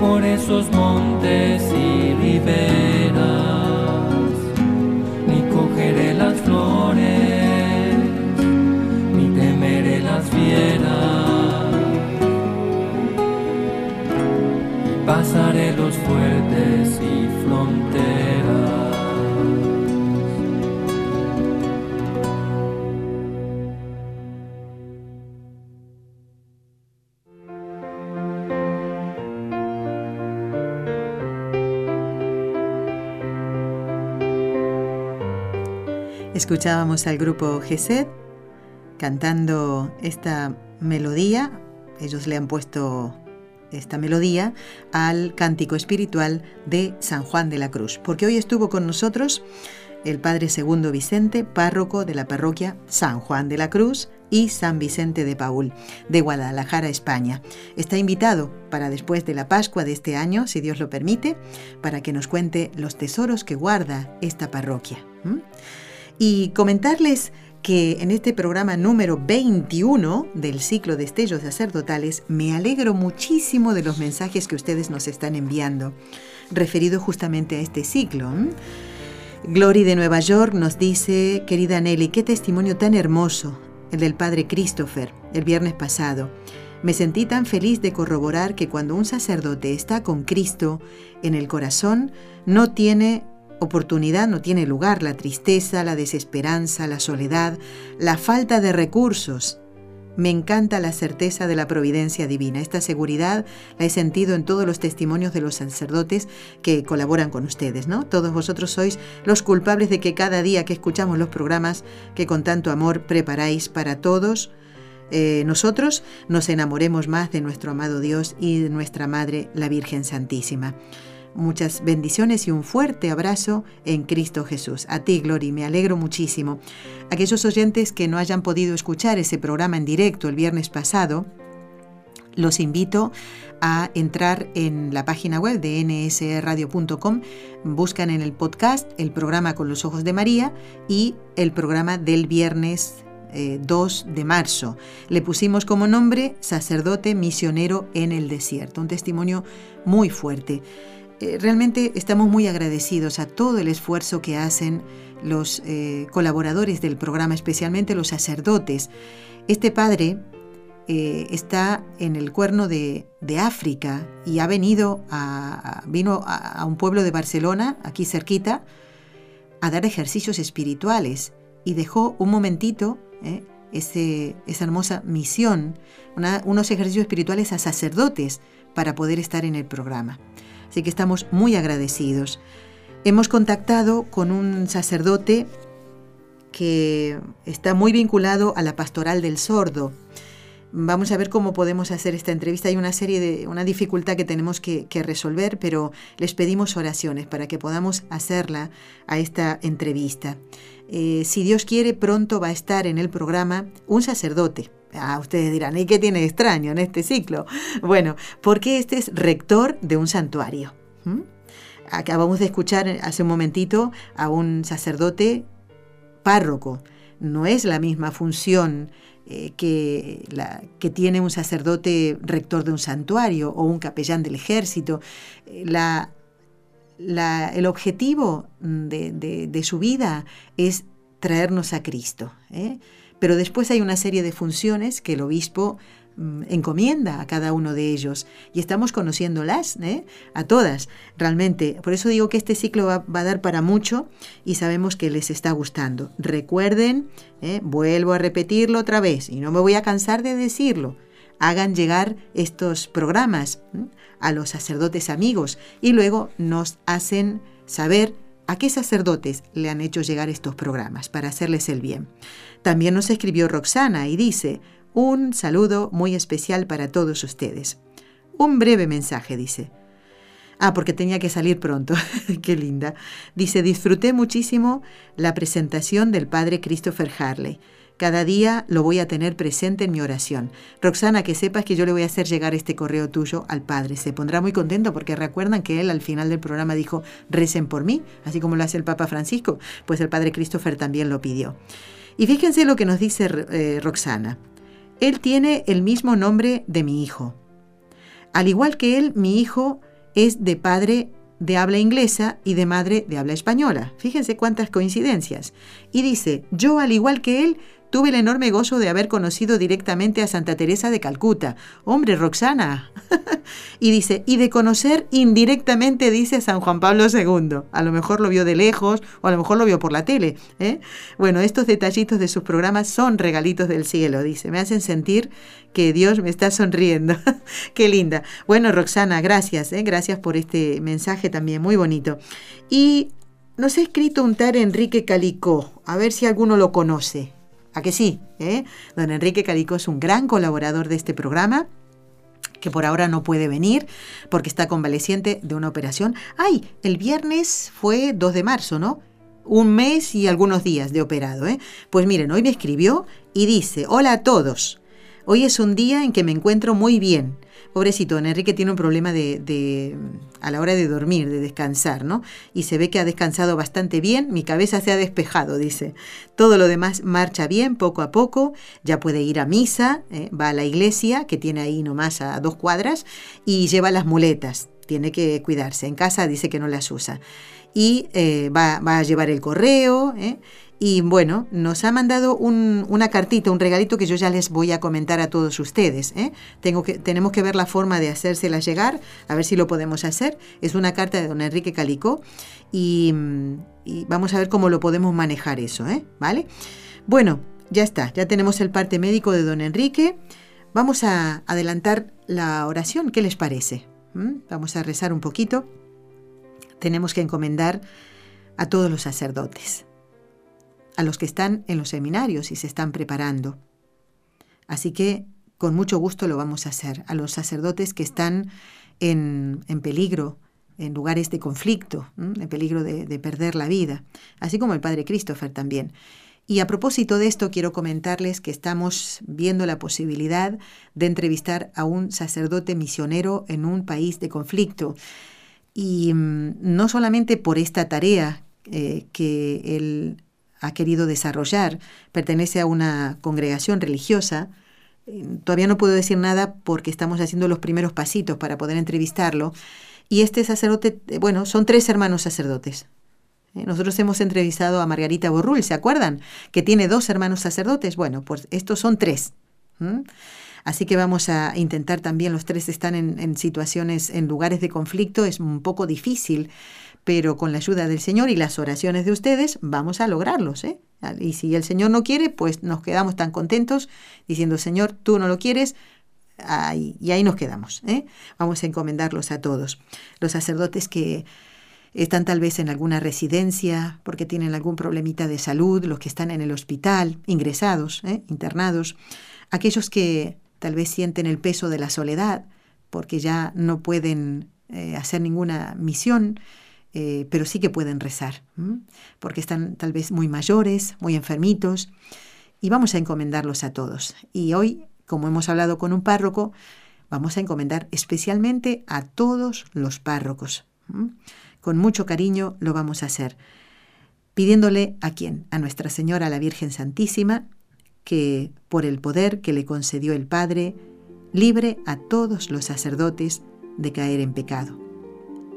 por esos montes y riberas, ni cogeré las flores, ni temeré las fieras. Pasaré los fuertes y
Escuchábamos al grupo Gesed cantando esta melodía. Ellos le han puesto esta melodía al cántico espiritual de San Juan de la Cruz, porque hoy estuvo con nosotros el Padre Segundo Vicente, párroco de la parroquia San Juan de la Cruz y San Vicente de Paul, de Guadalajara, España. Está invitado para después de la Pascua de este año, si Dios lo permite, para que nos cuente los tesoros que guarda esta parroquia. Y comentarles que en este programa número 21 del ciclo de Estellos Sacerdotales me alegro muchísimo de los mensajes que ustedes nos están enviando, referido justamente a este ciclo. Glory de Nueva York nos dice, querida Nelly, qué testimonio tan hermoso, el del padre Christopher, el viernes pasado. Me sentí tan feliz de corroborar que cuando un sacerdote está con Cristo en el corazón, no tiene oportunidad, no tiene lugar la tristeza, la desesperanza, la soledad, la falta de recursos. Me encanta la certeza de la providencia divina. Esta seguridad la he sentido en todos los testimonios de los sacerdotes que colaboran con ustedes, ¿no? Todos vosotros sois los culpables de que cada día que escuchamos los programas que con tanto amor preparáis para todos, eh, nosotros nos enamoremos más de nuestro amado Dios y de nuestra Madre, la Virgen Santísima. Muchas bendiciones y un fuerte abrazo en Cristo Jesús. A ti, Glory, me alegro muchísimo. Aquellos oyentes que no hayan podido escuchar ese programa en directo el viernes pasado, los invito a entrar en la página web de nsradio.com, buscan en el podcast el programa con los ojos de María y el programa del viernes 2 eh, de marzo. Le pusimos como nombre sacerdote misionero en el desierto, un testimonio muy fuerte. Eh, realmente estamos muy agradecidos a todo el esfuerzo que hacen los eh, colaboradores del programa, especialmente los sacerdotes. Este padre está en el cuerno de, África y ha venido a, vino a, un pueblo de Barcelona, aquí cerquita, a dar ejercicios espirituales y dejó un momentito ¿eh? esa hermosa misión, unos ejercicios espirituales a sacerdotes para poder estar en el programa. Así que estamos muy agradecidos. Hemos contactado con un sacerdote que está muy vinculado a la pastoral del sordo. Vamos a ver cómo podemos hacer esta entrevista. Hay una serie de, una dificultad que tenemos que, resolver, pero les pedimos oraciones para que podamos hacerla a esta entrevista. Eh, si Dios quiere, pronto va a estar en el programa un sacerdote. Ah, ustedes dirán, ¿y qué tiene extraño en este ciclo? Bueno, porque este es rector de un santuario. Acabamos de escuchar hace un momentito a un sacerdote párroco. No es la misma función eh, que, tiene un sacerdote rector de un santuario o un capellán del ejército. Eh, el objetivo de, su vida es traernos a Cristo. ¿eh? Pero después hay una serie de funciones que el obispo encomienda a cada uno de ellos y estamos conociéndolas ¿eh? a todas realmente. Por eso digo que este ciclo va, a dar para mucho y sabemos que les está gustando. Recuerden, ¿eh? vuelvo a repetirlo otra vez y no me voy a cansar de decirlo. Hagan llegar estos programas a los sacerdotes amigos y luego nos hacen saber a qué sacerdotes le han hecho llegar estos programas para hacerles el bien. También nos escribió Roxana y dice, un saludo muy especial para todos ustedes. Un breve mensaje, dice. Ah, porque tenía que salir pronto. Qué linda. Dice, disfruté muchísimo la presentación del padre Christopher Harley. Cada día lo voy a tener presente en mi oración. Roxana, que sepas que yo le voy a hacer llegar este correo tuyo al Padre. Se pondrá muy contento porque recuerdan que él al final del programa dijo, recen por mí, así como lo hace el Papa Francisco. Pues el Padre Christopher también lo pidió. Y fíjense lo que nos dice eh, Roxana. Él tiene el mismo nombre de mi hijo. Al igual que él, mi hijo es de padre de habla inglesa y de madre de habla española. Fíjense cuántas coincidencias. Y dice, yo al igual que él, Tuve el enorme gozo de haber conocido directamente a Santa Teresa de Calcuta. Hombre, Roxana. y dice, y de conocer indirectamente, dice San Juan Pablo II. A lo mejor lo vio de lejos o a lo mejor lo vio por la tele. ¿eh? Bueno, estos detallitos de sus programas son regalitos del cielo, dice. Me hacen sentir que Dios me está sonriendo. Qué linda. Bueno, Roxana, gracias. ¿eh? Gracias por este mensaje también muy bonito. Y nos ha escrito un tal Enrique Calicó. A ver si alguno lo conoce. ¿A que sí? Eh? Don Enrique Calico es un gran colaborador de este programa que por ahora no puede venir porque está convaleciente de una operación. ¡Ay! El viernes fue 2 de marzo, ¿no? Un mes y algunos días de operado, ¿eh? Pues miren, hoy me escribió y dice, hola a todos. Hoy es un día en que me encuentro muy bien. Pobrecito, Enrique tiene un problema de, a la hora de dormir, de descansar, ¿no? Y se ve que ha descansado bastante bien, mi cabeza se ha despejado, dice. Todo lo demás marcha bien, poco a poco, ya puede ir a misa, ¿eh? va a la iglesia, que tiene ahí nomás a dos cuadras, y lleva las muletas, tiene que cuidarse. En casa dice que no las usa. Y eh, va, va, a llevar el correo, ¿eh? Y bueno, nos ha mandado una cartita, un regalito que yo ya les voy a comentar a todos ustedes. ¿eh? Tengo que, tenemos que ver la forma de hacérsela llegar, a ver si lo podemos hacer. Es una carta de don Enrique Calicó y, vamos a ver cómo lo podemos manejar eso. ¿eh? ¿Vale? Bueno, ya está, ya tenemos el parte médico de don Enrique. Vamos a adelantar la oración, ¿qué les parece? ¿Mm? Vamos a rezar un poquito. Tenemos que encomendar a todos los sacerdotes a los que están en los seminarios y se están preparando, Así que con mucho gusto lo vamos a hacer. A los sacerdotes que están en, en peligro, en lugares de conflicto, en peligro de, de, perder la vida, así como el padre Christopher también. Y a propósito de esto, quiero comentarles que estamos viendo la posibilidad de entrevistar a un sacerdote misionero en un país de conflicto. Y mm, no solamente por esta tarea eh, que él ha querido desarrollar, pertenece a una congregación religiosa, eh, todavía no puedo decir nada porque estamos haciendo los primeros pasitos para poder entrevistarlo, y este sacerdote, eh, bueno, son tres hermanos sacerdotes. Eh, nosotros hemos entrevistado a Margarita Borrul, ¿se acuerdan? Que tiene dos hermanos sacerdotes. Bueno, pues estos son tres. Así que vamos a intentar también, los tres están en, situaciones, en lugares de conflicto, es un poco difícil, pero con la ayuda del Señor y las oraciones de ustedes vamos a lograrlos. ¿eh? Y si el Señor no quiere, pues nos quedamos tan contentos diciendo, Señor, tú no lo quieres, y ahí nos quedamos. ¿eh? Vamos a encomendarlos a todos. Los sacerdotes que están tal vez en alguna residencia porque tienen algún problemita de salud, los que están en el hospital, ingresados, ¿eh? internados, aquellos que tal vez sienten el peso de la soledad porque ya no pueden eh, hacer ninguna misión, pero sí que pueden rezar, porque están tal vez muy mayores, muy enfermitos, y vamos a encomendarlos a todos. Y hoy como hemos hablado con un párroco, vamos a encomendar especialmente a todos los párrocos. Con mucho cariño lo vamos a hacer, pidiéndole a quién, a Nuestra Señora la Virgen Santísima, que por el poder que le concedió el Padre, libre a todos los sacerdotes de caer en pecado.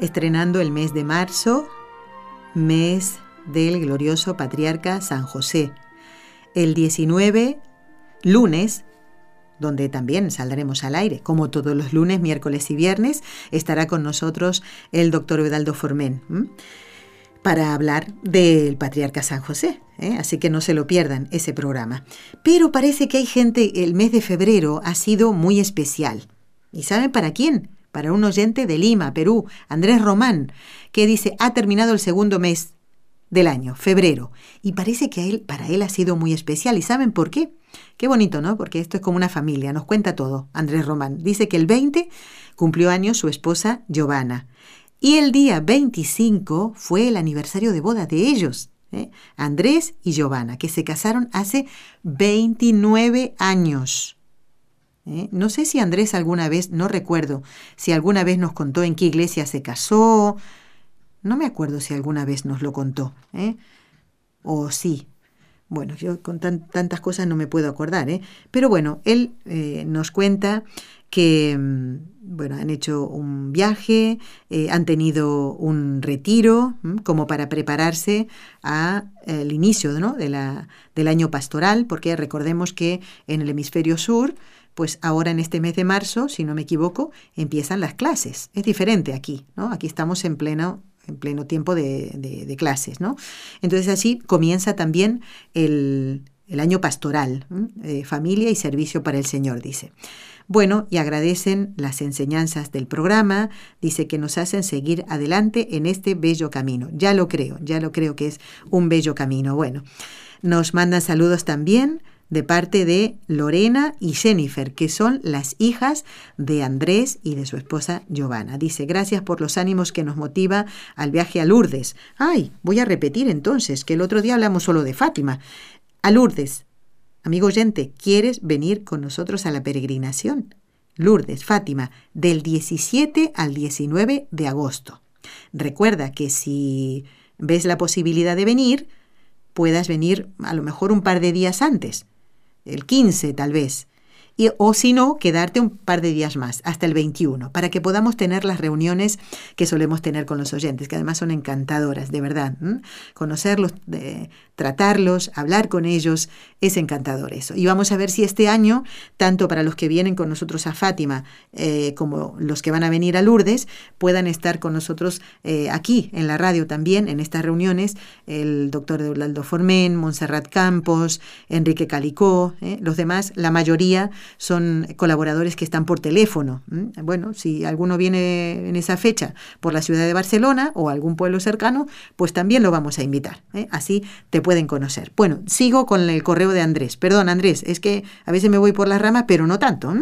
estrenando el mes de marzo, mes del glorioso patriarca San José. El 19, lunes, donde también saldremos al aire, como todos los lunes, miércoles y viernes, estará con nosotros el doctor Edaldo Formen para hablar del patriarca San José. ¿eh? Así que no se lo pierdan ese programa. Pero parece que hay gente, el mes de febrero ha sido muy especial. ¿Y saben para quién? Para un oyente de Lima, Perú, Andrés Román, que dice, ha terminado el segundo mes del año, febrero, y parece que para él ha sido muy especial. ¿Y saben por qué? Qué bonito, ¿no? Porque esto es como una familia, nos cuenta todo. Andrés Román dice que el 20 cumplió años su esposa Giovanna. Y el día 25 fue el aniversario de boda de ellos, ¿eh? Andrés y Giovanna, que se casaron hace 29 años. ¿Eh? No sé si Andrés alguna vez, no recuerdo, si alguna vez nos contó en qué iglesia se casó. No me acuerdo si alguna vez nos lo contó. ¿eh? O sí. Bueno, yo con tantas cosas no me puedo acordar, ¿eh? Pero bueno, él eh, nos cuenta que mm, bueno, han hecho un viaje, eh, han tenido un retiro como para prepararse al inicio de la, del año pastoral, porque recordemos que en el hemisferio sur, pues ahora en este mes de marzo, si no me equivoco, empiezan las clases. Es diferente aquí, ¿no? Aquí estamos en pleno en pleno tiempo de, clases, ¿no? Entonces así comienza también el, año pastoral, familia y servicio para el Señor, dice. Bueno, y agradecen las enseñanzas del programa, dice que nos hacen seguir adelante en este bello camino. Ya lo creo, ya lo creo que es un bello camino. Bueno, nos mandan saludos también de parte de Lorena y Jennifer, que son las hijas de Andrés y de su esposa Giovanna. Dice, gracias por los ánimos que nos motiva al viaje a Lourdes. Ay, voy a repetir entonces, que el otro día hablamos solo de Fátima. A Lourdes, Amigo oyente, ¿quieres venir con nosotros a la peregrinación? Lourdes, Fátima, del 17 al 19 de agosto. Recuerda que si ves la posibilidad de venir, puedas venir a lo mejor un par de días antes, el 15 tal vez, o si no, quedarte un par de días más, hasta el 21, para que podamos tener las reuniones que solemos tener con los oyentes, que además son encantadoras, de verdad. Conocerlos, tratarlos, hablar con ellos, es encantador eso. Y vamos a ver si este año, tanto para los que vienen con nosotros a Fátima eh, como los que van a venir a Lourdes, puedan estar con nosotros eh, aquí en la radio también, en estas reuniones, el doctor Eulaldo Formen, Montserrat Campos, Enrique Calicó, eh, los demás, la mayoría son colaboradores que están por teléfono. Bueno, si alguno viene en esa fecha por la ciudad de Barcelona o algún pueblo cercano, pues también lo vamos a invitar. ¿eh? Así te pueden conocer. Bueno, sigo con el correo de Andrés. Perdón, Andrés, es que a veces me voy por las ramas, pero no tanto.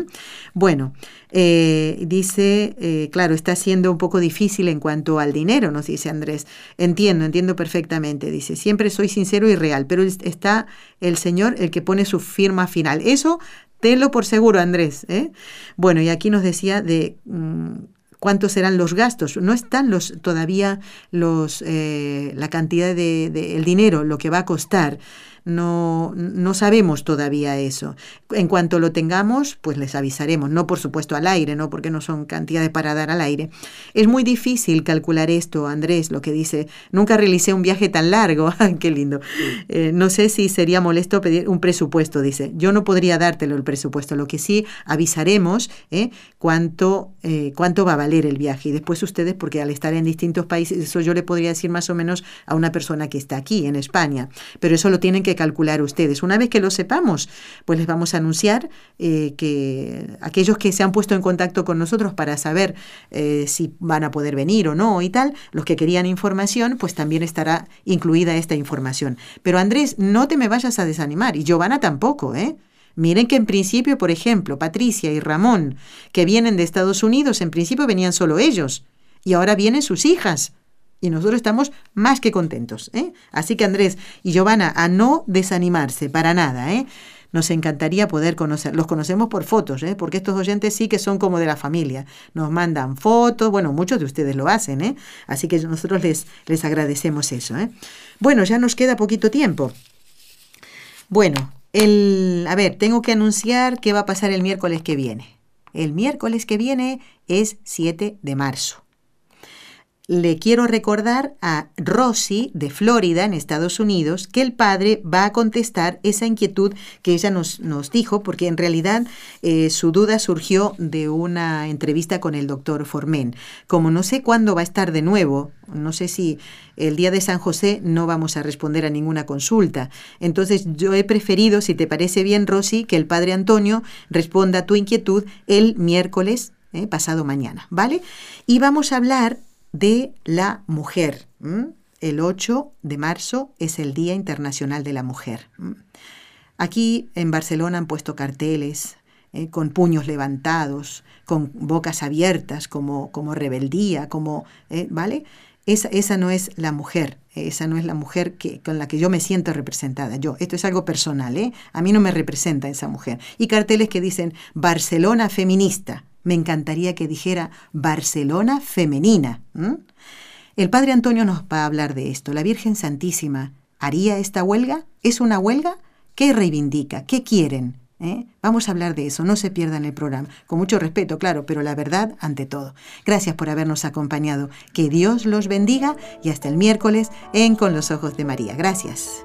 Bueno, eh, dice, eh, claro, está siendo un poco difícil en cuanto al dinero, nos dice Andrés. Entiendo, entiendo perfectamente. Dice, siempre soy sincero y real, pero está el Señor el que pone su firma final. Eso Tenlo por seguro, Andrés. ¿eh? Bueno, y aquí nos decía de mm, cuántos serán los gastos. No están los todavía los eh, la cantidad de, el dinero, lo que va a costar no, no sabemos todavía eso. En cuanto lo tengamos, pues les avisaremos, no por supuesto al aire, no porque no son cantidades para dar al aire. Es muy difícil calcular esto, Andrés, lo que dice, nunca realicé un viaje tan largo, qué lindo. Eh, no sé si sería molesto pedir un presupuesto, dice. Yo no podría dártelo el presupuesto, lo que sí avisaremos ¿eh? cuánto, eh, cuánto va a valer el viaje. Y después ustedes, porque al estar en distintos países, eso yo le podría decir más o menos a una persona que está aquí, en España. Pero eso lo tienen que calcular ustedes. Una vez que lo sepamos, pues les vamos a anunciar eh, que aquellos que se han puesto en contacto con nosotros para saber eh, si van a poder venir o no y tal, los que querían información, pues también estará incluida esta información. Pero Andrés, no te me vayas a desanimar y Giovanna tampoco, ¿eh? Miren que en principio, por ejemplo, Patricia y Ramón, que vienen de Estados Unidos, en principio venían solo ellos, y ahora vienen sus hijas y nosotros estamos más que contentos. ¿eh? Así que Andrés y Giovanna, a no desanimarse para nada. ¿eh? Nos encantaría poder conocer, los conocemos por fotos, ¿eh? porque estos oyentes sí que son como de la familia. Nos mandan fotos, bueno, muchos de ustedes lo hacen, ¿eh? así que nosotros les, les agradecemos eso. ¿eh? Bueno, ya nos queda poquito tiempo. Bueno, el, a ver, tengo que anunciar qué va a pasar el miércoles que viene. El miércoles que viene es 7 de marzo le quiero recordar a Rosy de Florida, en Estados Unidos, que el padre va a contestar esa inquietud que ella nos, nos dijo, porque en realidad eh, su duda surgió de una entrevista con el doctor Formen. Como no sé cuándo va a estar de nuevo, no sé si el día de San José no vamos a responder a ninguna consulta. Entonces yo he preferido, si te parece bien, Rosy, que el padre Antonio responda a tu inquietud el miércoles eh, pasado mañana, ¿vale? Y vamos a hablar de la mujer. El 8 de marzo es el Día Internacional de la Mujer. Aquí en Barcelona han puesto carteles eh, con puños levantados, con bocas abiertas, como, como rebeldía, como, eh, ¿vale? Esa, esa, no es la mujer, esa no es la mujer que, con la que yo me siento representada. Yo, esto es algo personal, ¿eh? A mí no me representa esa mujer. Y carteles que dicen Barcelona feminista, me encantaría que dijera Barcelona femenina. El Padre Antonio nos va a hablar de esto. La Virgen Santísima, ¿haría esta huelga? ¿Es una huelga? ¿Qué reivindica? ¿Qué quieren? ¿Eh? Vamos a hablar de eso, no se pierdan el programa. Con mucho respeto, claro, pero la verdad ante todo. Gracias por habernos acompañado. Que Dios los bendiga y hasta el miércoles en Con los Ojos de María. Gracias.